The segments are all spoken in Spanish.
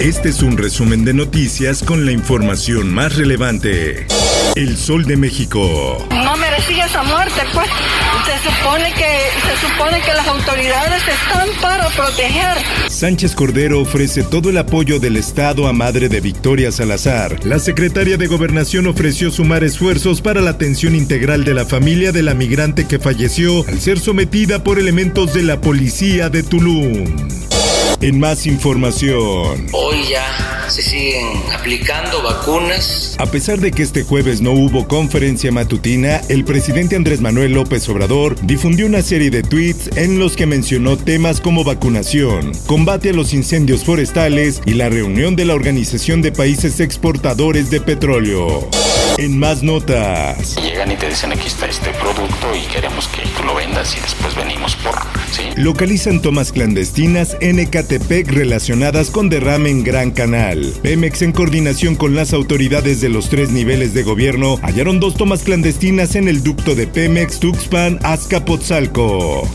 Este es un resumen de noticias con la información más relevante. El Sol de México. No merecía esa muerte, pues. Se supone que se supone que las autoridades están para proteger. Sánchez Cordero ofrece todo el apoyo del Estado a madre de Victoria Salazar. La secretaria de Gobernación ofreció sumar esfuerzos para la atención integral de la familia de la migrante que falleció al ser sometida por elementos de la policía de Tulum. En más información. Hoy ya se siguen aplicando vacunas. A pesar de que este jueves no hubo conferencia matutina, el presidente Andrés Manuel López Obrador difundió una serie de tweets en los que mencionó temas como vacunación, combate a los incendios forestales y la reunión de la Organización de Países Exportadores de Petróleo. En más notas. Llegan y te dicen aquí está este producto y queremos que tú lo vendas y después venimos por... ¿sí? Localizan tomas clandestinas en Ecatepec relacionadas con derrame en Gran Canal. Pemex en coordinación con las autoridades de los tres niveles de gobierno hallaron dos tomas clandestinas en el ducto de Pemex Tuxpan Azcapotzalco.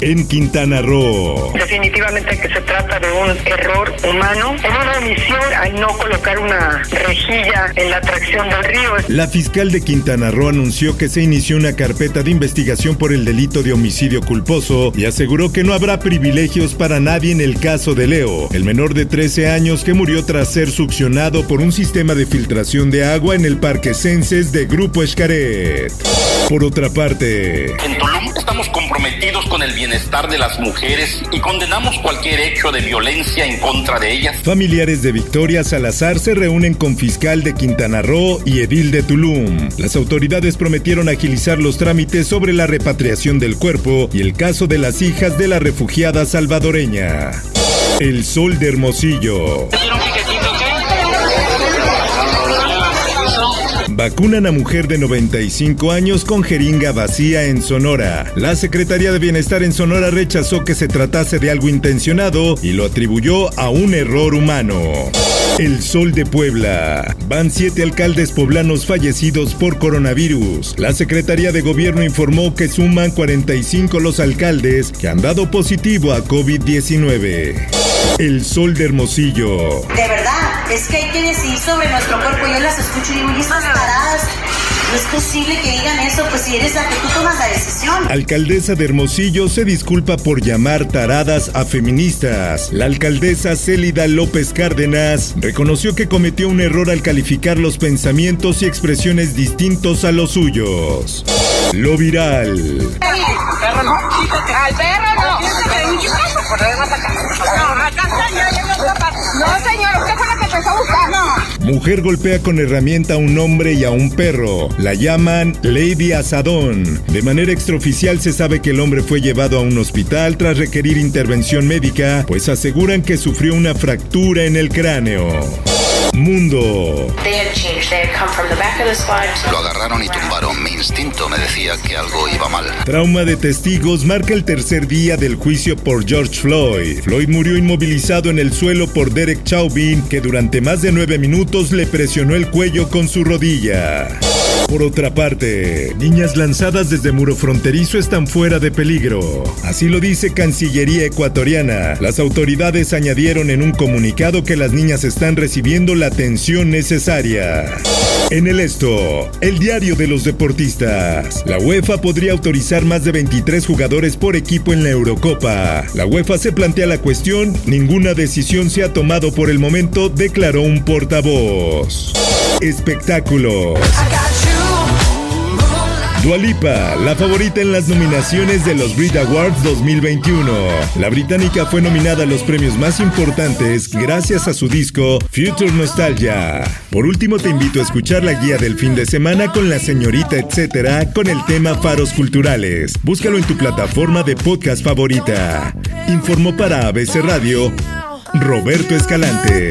En Quintana Roo. Definitivamente que se trata de un error humano, en una omisión al no colocar una rejilla en la atracción del río. La fiscal de Quintana Roo anunció que se inició una carpeta de investigación por el delito de homicidio culposo y aseguró que no habrá privilegios para nadie en el caso de Leo, el menor de 13 años que murió tras ser succionado por un sistema de filtración de agua en el Parque Censes de Grupo Escaret. Por otra parte, En Tulum estamos comprometidos con el bienestar de las mujeres y condenamos cualquier hecho de violencia en contra de ellas. Familiares de Victoria Salazar se reúnen con fiscal de Quintana Roo y edil de Tulum. Las autoridades prometieron agilizar los trámites sobre la repatriación del cuerpo y el caso de las hijas de la refugiada salvadoreña. El Sol de Hermosillo. Vacunan a mujer de 95 años con jeringa vacía en Sonora. La Secretaría de Bienestar en Sonora rechazó que se tratase de algo intencionado y lo atribuyó a un error humano. El Sol de Puebla. Van siete alcaldes poblanos fallecidos por coronavirus. La Secretaría de Gobierno informó que suman 45 los alcaldes que han dado positivo a COVID-19. El Sol de Hermosillo. De verdad, es que hay que decidir sobre nuestro cuerpo. Yo las escucho y digo, ¿y estas taradas? No es posible que digan eso, pues si eres la que tú tomas la decisión. Alcaldesa de Hermosillo se disculpa por llamar taradas a feministas. La alcaldesa Célida López Cárdenas reconoció que cometió un error al calificar los pensamientos y expresiones distintos a los suyos. Lo viral. Perro no. Al perro no. No, señor, usted fue la que empezó a buscar. No. Mujer golpea con herramienta a un hombre y a un perro. La llaman Lady Asadón. De manera extraoficial se sabe que el hombre fue llevado a un hospital tras requerir intervención médica, pues aseguran que sufrió una fractura en el cráneo. Mundo. Lo agarraron y tumbaron. Mi instinto me decía que algo iba mal. Trauma de testigos marca el tercer día del juicio por George Floyd. Floyd murió inmovilizado en el suelo por Derek Chauvin, que durante más de nueve minutos le presionó el cuello con su rodilla. Por otra parte, niñas lanzadas desde muro fronterizo están fuera de peligro. Así lo dice Cancillería ecuatoriana. Las autoridades añadieron en un comunicado que las niñas están recibiendo la atención necesaria. En el esto, el diario de los deportistas. La UEFA podría autorizar más de 23 jugadores por equipo en la Eurocopa. La UEFA se plantea la cuestión, ninguna decisión se ha tomado por el momento, declaró un portavoz. Espectáculos. Dualipa, la favorita en las nominaciones de los Brit Awards 2021. La británica fue nominada a los premios más importantes gracias a su disco Future Nostalgia. Por último, te invito a escuchar la guía del fin de semana con la señorita etcétera con el tema Faros Culturales. Búscalo en tu plataforma de podcast favorita. Informó para ABC Radio Roberto Escalante.